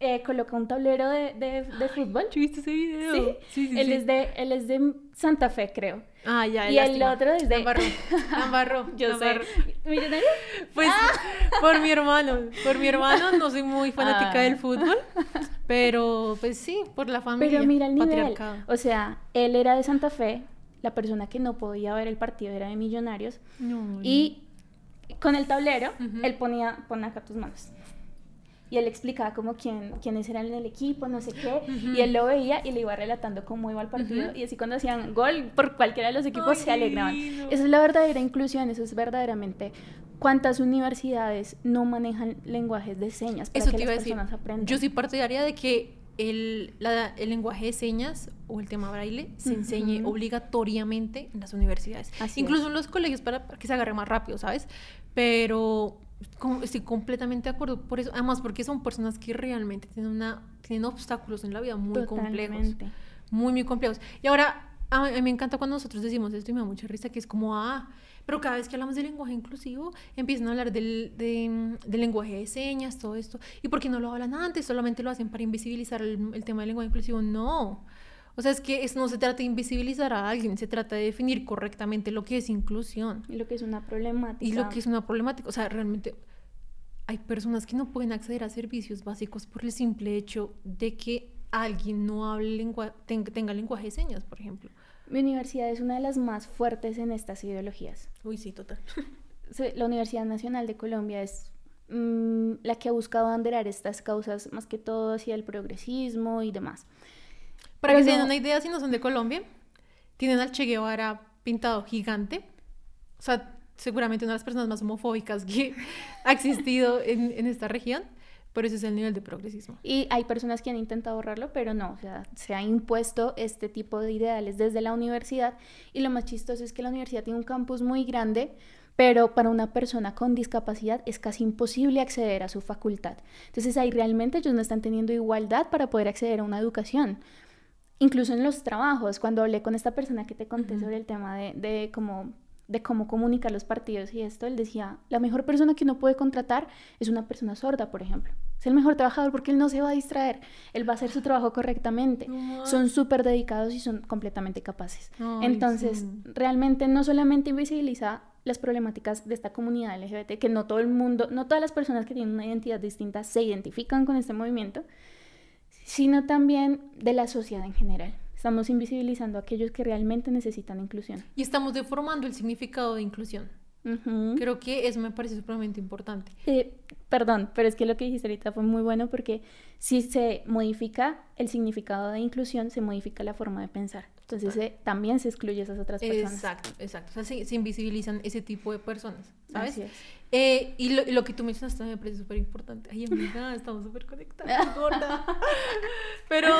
[SPEAKER 5] eh, coloca un tablero de, de, de fútbol.
[SPEAKER 4] viste ese video?
[SPEAKER 5] Sí,
[SPEAKER 4] sí, sí.
[SPEAKER 5] él,
[SPEAKER 4] sí.
[SPEAKER 5] Es de, él es de Santa Fe, creo.
[SPEAKER 4] Ah, ya,
[SPEAKER 5] y el
[SPEAKER 4] lástima.
[SPEAKER 5] otro es de-
[SPEAKER 4] la embarró,
[SPEAKER 5] Yo sé. ¿Millonario?
[SPEAKER 4] Pues por mi hermano, por mi hermano no soy muy fanática
[SPEAKER 5] Ah.
[SPEAKER 4] del fútbol, pero pues sí, por la familia.
[SPEAKER 5] Pero mira el nivel. O sea, él era de Santa Fe, la persona que no podía ver el partido era de Millonarios.
[SPEAKER 4] No,
[SPEAKER 5] Y con el tablero, él ponía, pon acá tus manos. Y él explicaba como quién, quiénes eran en el equipo, no sé qué. Y él lo veía y le iba relatando cómo iba el partido. Y así cuando hacían gol por cualquiera de los equipos
[SPEAKER 4] Ay,
[SPEAKER 5] se alegraban. Esa es la verdadera inclusión, eso es verdaderamente cuántas universidades no manejan lenguajes de señas para
[SPEAKER 4] Eso
[SPEAKER 5] que
[SPEAKER 4] te iba a
[SPEAKER 5] las
[SPEAKER 4] decir.
[SPEAKER 5] personas aprendan.
[SPEAKER 4] Yo soy partidaria de que el, la- el lenguaje de señas o el tema braille se enseñe obligatoriamente en las universidades.
[SPEAKER 5] Así
[SPEAKER 4] Incluso
[SPEAKER 5] es.
[SPEAKER 4] en los colegios para, para que se agarre más rápido, ¿sabes? Pero estoy completamente de acuerdo por eso. Además, porque son personas que realmente tienen, una, tienen obstáculos en la vida muy complejos.
[SPEAKER 5] Totalmente.
[SPEAKER 4] Muy, muy complejos. Y ahora, a mí, a mí me encanta cuando nosotros decimos esto y me da mucha risa, que es como, ah, pero cada vez que hablamos de lenguaje inclusivo, empiezan a hablar del, de- del lenguaje de señas, todo esto. ¿Y por qué no lo hablan antes? Solamente lo hacen para invisibilizar el, el tema del lenguaje inclusivo. No. O sea, es que es- no se trata de invisibilizar a alguien, se trata de definir correctamente lo que es inclusión
[SPEAKER 5] Y lo que es una problemática.
[SPEAKER 4] y lo que es una problemática. O sea, realmente hay personas que no pueden acceder a servicios básicos por el simple hecho de que alguien no hable lengua, ten- tenga lenguaje de señas, por ejemplo.
[SPEAKER 5] Mi universidad es una de las más fuertes en estas ideologías.
[SPEAKER 4] Uy, sí, total.
[SPEAKER 5] La Universidad Nacional de Colombia es mm, la que ha buscado abanderar estas causas más que todo hacia el progresismo y demás.
[SPEAKER 4] Para
[SPEAKER 5] Pero
[SPEAKER 4] que se den una idea, si no son de Colombia, tienen al Che Guevara pintado gigante. O sea, seguramente una de las personas más homofóbicas que ha existido en, en esta región. Por eso es el nivel de progresismo.
[SPEAKER 5] Y hay personas que han intentado borrarlo, pero no, o sea, se ha impuesto este tipo de ideales desde la universidad. Y lo más chistoso es que la universidad tiene un campus muy grande, pero para una persona con discapacidad es casi imposible acceder a su facultad. Entonces ahí realmente ellos no están teniendo igualdad para poder acceder a una educación. Incluso en los trabajos, cuando hablé con esta persona que te conté sobre el tema de, de cómo de cómo comunicar los partidos y esto, él decía, la mejor persona que uno puede contratar es una persona sorda, por ejemplo. Es el mejor trabajador porque él no se va a distraer. Él va a hacer su trabajo correctamente.
[SPEAKER 4] No
[SPEAKER 5] Son súper dedicados y son completamente capaces.
[SPEAKER 4] Ay,
[SPEAKER 5] Entonces,
[SPEAKER 4] sí.
[SPEAKER 5] realmente no solamente invisibiliza las problemáticas de esta comunidad LGBT, que no todo el mundo, no todas las personas que tienen una identidad distinta se identifican con este movimiento, sino también de la sociedad en general. Estamos invisibilizando a aquellos que realmente necesitan inclusión.
[SPEAKER 4] Y estamos deformando el significado de inclusión.
[SPEAKER 5] Ujú.
[SPEAKER 4] Creo que eso me parece supremamente importante.
[SPEAKER 5] Eh, perdón, pero es que lo que dijiste ahorita fue muy bueno porque si se modifica el significado de inclusión, se modifica la forma de pensar. Entonces también se excluye a esas otras personas.
[SPEAKER 4] Exacto, exacto. O sea, se, se invisibilizan ese tipo de personas, ¿sabes?
[SPEAKER 5] Así es.
[SPEAKER 4] Eh, y, lo, y lo que tú mencionaste también me parece súper importante. Ay, amiga, estamos súper conectadas, gorda. Pero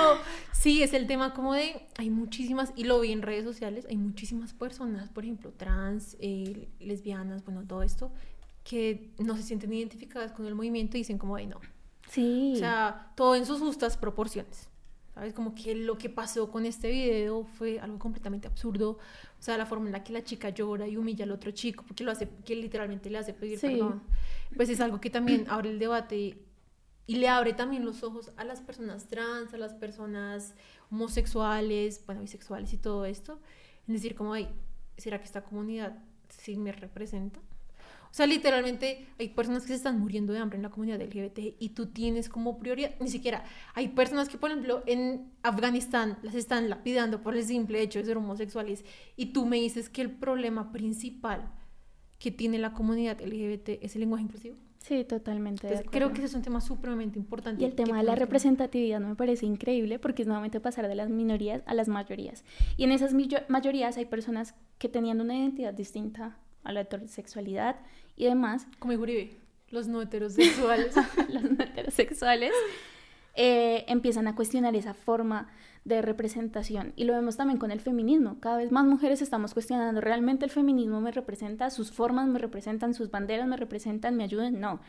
[SPEAKER 4] sí, es el tema como de, hay muchísimas, y lo vi en redes sociales, hay muchísimas personas, por ejemplo, trans, eh, lesbianas, bueno, todo esto, que no se sienten identificadas con el movimiento y dicen como, ay, no.
[SPEAKER 5] Sí.
[SPEAKER 4] O sea, todo en sus justas proporciones. ¿Sabes? Como que lo que pasó con este video fue algo completamente absurdo. O sea, la forma en la que la chica llora y humilla al otro chico, porque lo hace, que literalmente le hace pedir
[SPEAKER 5] Sí.
[SPEAKER 4] perdón. Pues es algo que también abre el debate y le abre también los ojos a las personas trans, a las personas homosexuales, bueno, bisexuales y todo esto. Es decir, como, ay, ¿será que esta comunidad sí me representa? O sea, literalmente hay personas que se están muriendo de hambre en la comunidad LGBT y tú tienes como prioridad, ni siquiera, hay personas que, por ejemplo, en Afganistán las están lapidando por el simple hecho de ser homosexuales y tú me dices que el problema principal que tiene la comunidad LGBT es el lenguaje inclusivo.
[SPEAKER 5] Sí, totalmente.
[SPEAKER 4] Entonces, creo que ese es un tema supremamente importante.
[SPEAKER 5] Y el tema de la representatividad me parece increíble porque es nuevamente pasar de las minorías a las mayorías. Y en esas mayorías hay personas que tenían una identidad distinta a la heterosexualidad y demás,
[SPEAKER 4] Como Uribe, los no heterosexuales.
[SPEAKER 5] los no heterosexuales, eh, empiezan a cuestionar esa forma de representación. Y lo vemos también con el feminismo. Cada vez más mujeres estamos cuestionando, ¿realmente el feminismo me representa? ¿Sus formas me representan? ¿Sus banderas me representan? ¿Me ayudan? No.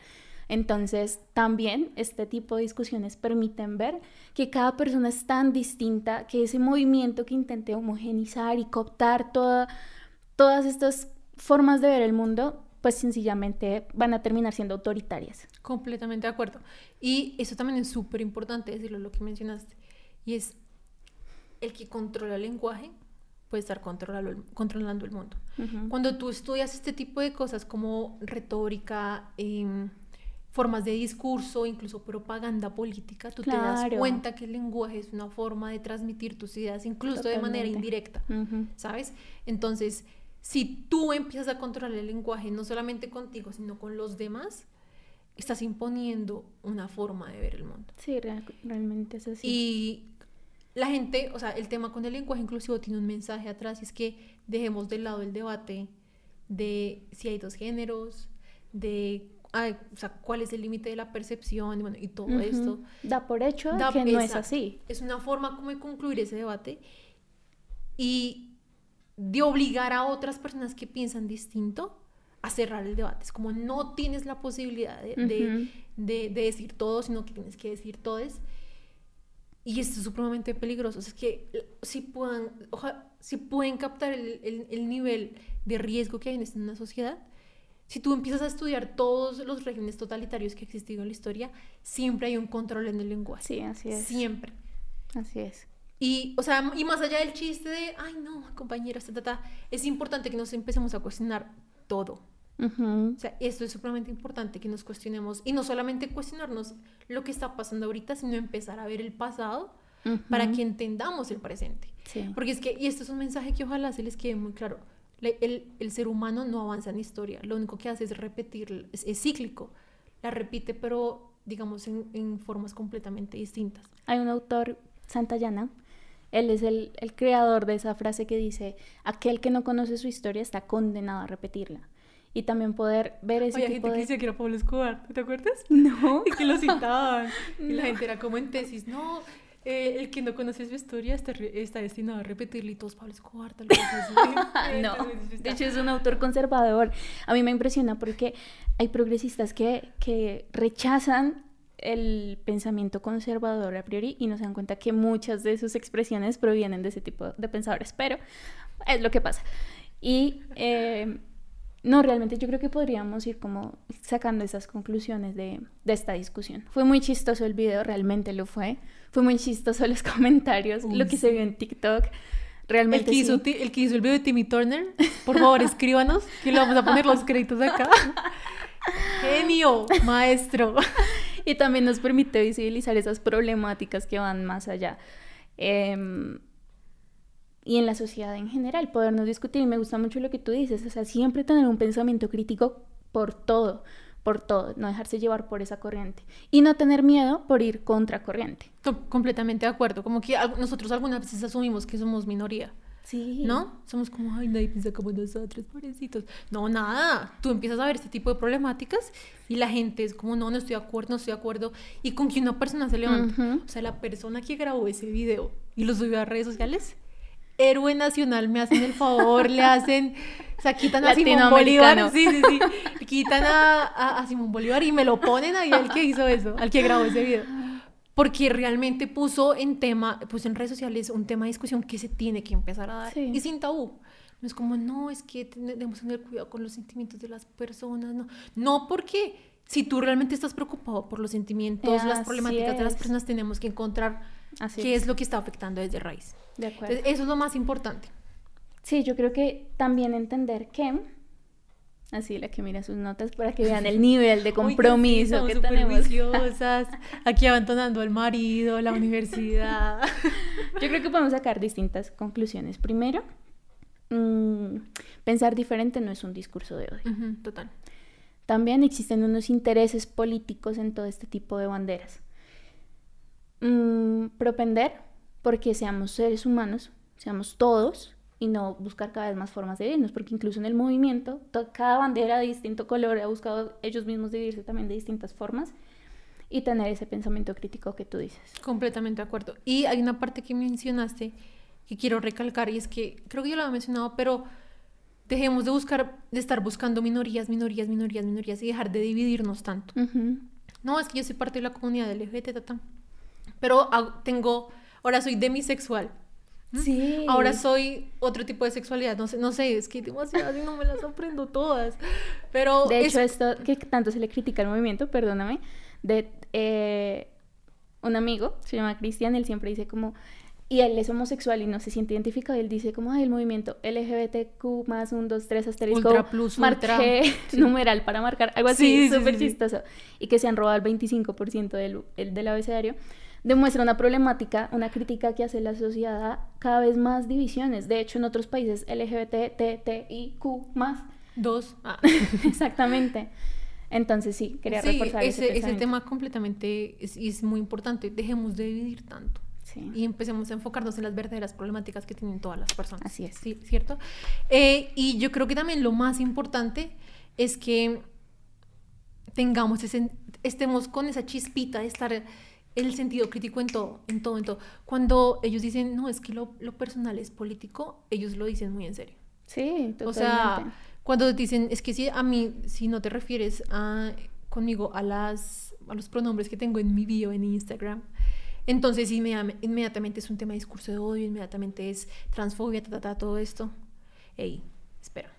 [SPEAKER 5] Entonces, también este tipo de discusiones permiten ver que cada persona es tan distinta, que ese movimiento que intente homogenizar y cooptar toda, todas estas formas de ver el mundo, pues sencillamente van a terminar siendo autoritarias.
[SPEAKER 4] Completamente de acuerdo. Y eso también es súper importante decirlo, lo que mencionaste. Y es el que controla el lenguaje puede estar controlando el, mundo. Cuando tú estudias este tipo de cosas como retórica, em, formas de discurso, incluso propaganda política, tú te das cuenta que el lenguaje es una forma de transmitir tus ideas, incluso de manera indirecta. ¿sabes? Entonces, si tú empiezas a controlar el lenguaje, no solamente contigo, sino con los demás, estás imponiendo una forma de ver el mundo.
[SPEAKER 5] Sí, real- realmente es así.
[SPEAKER 4] Y la gente, o sea, el tema con el lenguaje inclusivo tiene un mensaje atrás, y es que dejemos de lado el debate de si hay dos géneros, de ay, o sea, cuál es el límite de la percepción, y bueno, y todo esto.
[SPEAKER 5] Da por hecho
[SPEAKER 4] Da-
[SPEAKER 5] que no es así.
[SPEAKER 4] Es una forma como de concluir ese debate y de obligar a otras personas que piensan distinto a cerrar el debate. Es como no tienes la posibilidad de, decir todo, sino que tienes que decir todes. Y esto es supremamente peligroso. Es que si puedan, si pueden captar el, el- el nivel de riesgo que hay en una sociedad, si tú empiezas a estudiar todos los regímenes totalitarios que han existido en la historia, siempre hay un control en el lenguaje.
[SPEAKER 5] Sí, así es.
[SPEAKER 4] Siempre.
[SPEAKER 5] Así es.
[SPEAKER 4] Y, o sea, y más allá del chiste de, ay, no, compañeras, ta, ta, ta", es importante que nos empecemos a cuestionar todo.
[SPEAKER 5] Ujú.
[SPEAKER 4] O sea, esto es supremamente importante que nos cuestionemos y no solamente cuestionarnos lo que está pasando ahorita, sino empezar a ver el pasado para
[SPEAKER 5] Ujú.
[SPEAKER 4] que entendamos el presente.
[SPEAKER 5] Sí.
[SPEAKER 4] Porque es que, y esto es un mensaje que ojalá se les quede muy claro, le- el, el ser humano no avanza en historia, lo único que hace es repetir, es, es cíclico, la repite, pero digamos en, en formas completamente distintas.
[SPEAKER 5] Hay un autor, Santayana, él es el, el creador de esa frase que dice, aquel que no conoce su historia está condenado a repetirla. Y también poder ver ese
[SPEAKER 4] Oye,
[SPEAKER 5] tipo
[SPEAKER 4] gente que decía que era Pablo Escobar, ¿te acuerdas?
[SPEAKER 5] No.
[SPEAKER 4] Y que lo citaban. Y la gente era como en tesis, no, eh, el que no conoce su historia está, destinado a repetirle y todos Pablo Escobar, tal vez.
[SPEAKER 5] No, de hecho es un autor conservador. A mí me impresiona porque hay progresistas que, que rechazan el pensamiento conservador a priori y no se dan cuenta que muchas de sus expresiones provienen de ese tipo de pensadores, pero es lo que pasa. Y eh, no, realmente yo creo que podríamos ir como sacando esas conclusiones de, de esta discusión. Fue muy chistoso el video, realmente lo fue. Fue muy chistoso los comentarios, lo que se vio en TikTok.
[SPEAKER 4] El
[SPEAKER 5] Realmente
[SPEAKER 4] que, hizo,
[SPEAKER 5] sí.
[SPEAKER 4] el que hizo el video de Timmy Turner, por favor, escríbanos, que le vamos a poner los créditos acá. Genio, maestro.
[SPEAKER 5] Y también nos permite visibilizar esas problemáticas que van más allá. Em, y en la sociedad en general, podernos discutir. Y me gusta mucho lo que tú dices, o siempre tener un pensamiento crítico por todo, por todo, no dejarse llevar por esa corriente. Y no tener miedo por ir contra corriente.
[SPEAKER 4] Completamente de acuerdo. Como que nosotros algunas veces asumimos que somos minoría.
[SPEAKER 5] Sí.
[SPEAKER 4] ¿No? Somos como, ay, nadie piensa como nosotros, pobrecitos. No, nada. Tú empiezas a ver este tipo de problemáticas y la gente es como, no, no estoy de acuerdo, no estoy de acuerdo. Y con que una persona se levanta. O sea, la persona que grabó ese video y lo subió a redes sociales, héroe nacional, me hacen el favor, le hacen, o sea, quitan a Simón. Bolívar. Sí, sí, sí. Quitan a, a, a Simón Bolívar y me lo ponen ahí al que hizo eso, al que grabó ese video. Porque realmente puso en tema, puso en redes sociales un tema de discusión que se tiene que empezar a dar.
[SPEAKER 5] Sí.
[SPEAKER 4] Y sin tabú. No es como, no, es que debemos tener cuidado con los sentimientos de las personas. No, no porque si tú realmente estás preocupado por los sentimientos, las
[SPEAKER 5] Así
[SPEAKER 4] problemáticas de las personas, tenemos que encontrar
[SPEAKER 5] Así
[SPEAKER 4] qué
[SPEAKER 5] es.
[SPEAKER 4] es lo que está afectando desde raíz.
[SPEAKER 5] De acuerdo.
[SPEAKER 4] Entonces, eso es lo más importante.
[SPEAKER 5] Sí, yo creo que también entender que, así la que mira sus notas para que vean el nivel de compromiso
[SPEAKER 4] sí,
[SPEAKER 5] que tenemos.
[SPEAKER 4] aquí abandonando al marido, la universidad.
[SPEAKER 5] Yo creo que podemos sacar distintas conclusiones. Primero, mm, pensar diferente no es un discurso de odio.
[SPEAKER 4] Total.
[SPEAKER 5] También existen unos intereses políticos en todo este tipo de banderas. Mm, propender porque seamos seres humanos, seamos todos y no buscar cada vez más formas de dividirnos, porque incluso en el movimiento, to- cada bandera de distinto color ha buscado ellos mismos dividirse también de distintas formas y tener ese pensamiento crítico que tú dices.
[SPEAKER 4] Completamente de acuerdo. Y hay una parte que mencionaste que quiero recalcar y es que creo que yo lo había mencionado, pero dejemos de buscar, de estar buscando minorías, minorías, minorías, minorías y dejar de dividirnos tanto.
[SPEAKER 5] Ujú.
[SPEAKER 4] No, es que yo soy parte de la comunidad LGBT, tata. pero hago- tengo, ahora soy demisexual.
[SPEAKER 5] Sí.
[SPEAKER 4] Ahora soy otro tipo de sexualidad, no sé, no sé, es que hay demasiadas y no me las aprendo todas. Pero
[SPEAKER 5] De
[SPEAKER 4] es-
[SPEAKER 5] hecho, esto que tanto se le critica al movimiento, perdóname, de eh, un amigo, se llama Cristian, él siempre dice como, y él es homosexual y no se siente identificado, y él dice como, ay, el movimiento LGBTQ más un, dos, tres, asterisco,
[SPEAKER 4] Ultra plus, ultra. Sí.
[SPEAKER 5] numeral para marcar, algo así,
[SPEAKER 4] Sí, sí,
[SPEAKER 5] súper
[SPEAKER 4] sí, sí.
[SPEAKER 5] chistoso, y que se han robado el 25% del, el- del abecedario, demuestra una problemática, una crítica que hace la sociedad a cada vez más divisiones. De hecho, en otros países LGBT, TTIQ más
[SPEAKER 4] dos. ah.
[SPEAKER 5] Exactamente. Entonces sí, quería
[SPEAKER 4] Sí,
[SPEAKER 5] reforzar ese,
[SPEAKER 4] ese, ese tema completamente es, es muy importante. Dejemos de dividir tanto
[SPEAKER 5] Sí.
[SPEAKER 4] y empecemos a enfocarnos en las verdaderas problemáticas que tienen todas las personas.
[SPEAKER 5] Así es.
[SPEAKER 4] Sí, ¿cierto? Eh, y yo creo que también lo más importante es que tengamos ese, estemos con esa chispita de estar el sentido crítico en todo, en todo, en todo. Cuando ellos dicen, no, es que lo, lo personal es político, ellos lo dicen muy en serio.
[SPEAKER 5] Sí, totalmente.
[SPEAKER 4] O sea, cuando te dicen, es que si a mí, si no te refieres a, conmigo a, las, a los pronombres que tengo en mi bio en Instagram, entonces inmediatamente es un tema de discurso de odio, inmediatamente es transfobia, ta, ta, ta, todo esto. Ey, espera.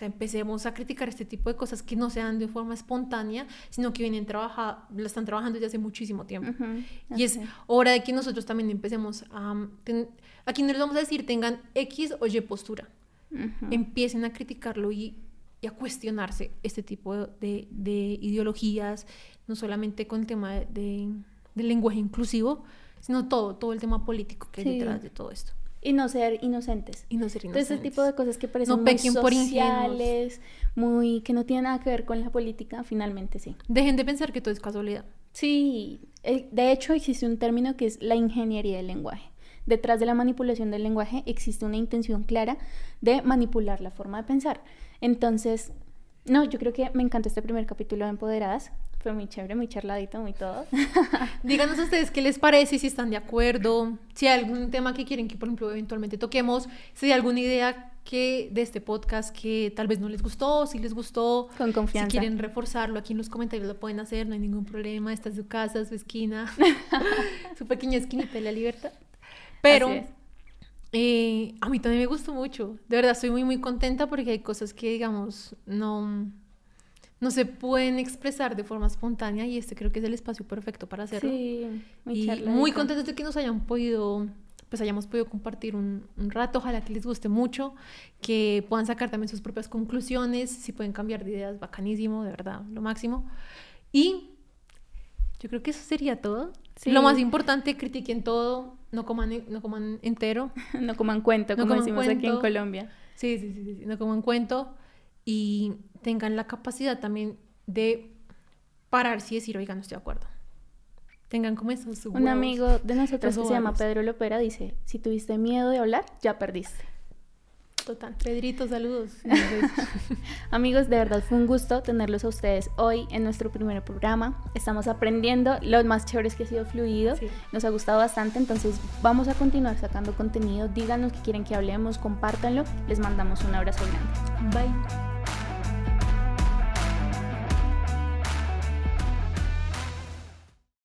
[SPEAKER 4] Sea, empecemos a criticar este tipo de cosas que no se dan de forma espontánea, sino que vienen trabaja, la están trabajando desde hace muchísimo tiempo.
[SPEAKER 5] Ujú,
[SPEAKER 4] Y es hora de que nosotros también empecemos a... ten- aquí no les vamos a decir tengan X o Y postura
[SPEAKER 5] Ujú.
[SPEAKER 4] empiecen a criticarlo y, y a cuestionarse este tipo de, de ideologías, no solamente con el tema de, de- del lenguaje inclusivo, sino todo, todo el tema político que hay
[SPEAKER 5] Sí.
[SPEAKER 4] detrás de todo esto.
[SPEAKER 5] Y no ser inocentes.
[SPEAKER 4] Y no ser
[SPEAKER 5] Todo ese
[SPEAKER 4] inocentes.
[SPEAKER 5] tipo de cosas que parecen
[SPEAKER 4] No
[SPEAKER 5] muy
[SPEAKER 4] por
[SPEAKER 5] sociales, muy que no tienen nada que ver con la política, finalmente sí.
[SPEAKER 4] Dejen de pensar que todo es casualidad.
[SPEAKER 5] Sí, de hecho existe un término que es la ingeniería del lenguaje. Detrás de la manipulación del lenguaje existe una intención clara de manipular la forma de pensar. Entonces, no, yo creo que me encantó este primer capítulo de Empoderadas. Fue muy chévere, muy charladito, muy todo.
[SPEAKER 4] Díganos a ustedes qué les parece, si están de acuerdo, si hay algún tema que quieren que, por ejemplo, eventualmente toquemos, si hay alguna idea que de este podcast que tal vez no les gustó, si les gustó,
[SPEAKER 5] Con confianza.
[SPEAKER 4] Si quieren reforzarlo aquí en los comentarios lo pueden hacer, no hay ningún problema. Esta es su casa, su esquina, su pequeña esquinita de la libertad. Pero. Eh, a mí también me gustó mucho. De verdad, estoy muy, muy contenta porque hay cosas que, digamos, no, no se pueden expresar de forma espontánea y este creo que es el espacio perfecto para hacerlo.
[SPEAKER 5] Sí, muy
[SPEAKER 4] y muy contentos de que nos hayan podido, pues hayamos podido compartir un, un rato. Ojalá que les guste mucho, que puedan sacar también sus propias conclusiones, si pueden cambiar de ideas, bacanísimo, de verdad, lo máximo. Y yo creo que eso sería todo.
[SPEAKER 5] Sí.
[SPEAKER 4] Lo más importante, critiquen todo, no coman, no coman entero.
[SPEAKER 5] No coman cuento,
[SPEAKER 4] No
[SPEAKER 5] como
[SPEAKER 4] coman
[SPEAKER 5] decimos aquí en
[SPEAKER 4] cuento.
[SPEAKER 5] Colombia.
[SPEAKER 4] Sí, sí, sí, sí, no coman cuento. Y tengan la capacidad también de pararse y decir, oiga, no estoy de acuerdo. Tengan como esos
[SPEAKER 5] Un amigo de nosotros que se llama. Pedro Lopera dice, si tuviste miedo de hablar, ya perdiste.
[SPEAKER 4] Total. Pedrito, saludos.
[SPEAKER 5] Amigos, de verdad fue un gusto tenerlos a ustedes hoy en nuestro primer programa. Estamos aprendiendo, lo más chévere es que ha sido fluido,
[SPEAKER 4] Sí.
[SPEAKER 5] nos ha gustado bastante, entonces vamos a continuar sacando contenido. Díganos que quieren que hablemos, compártanlo. Les mandamos un abrazo grande.
[SPEAKER 4] Bye.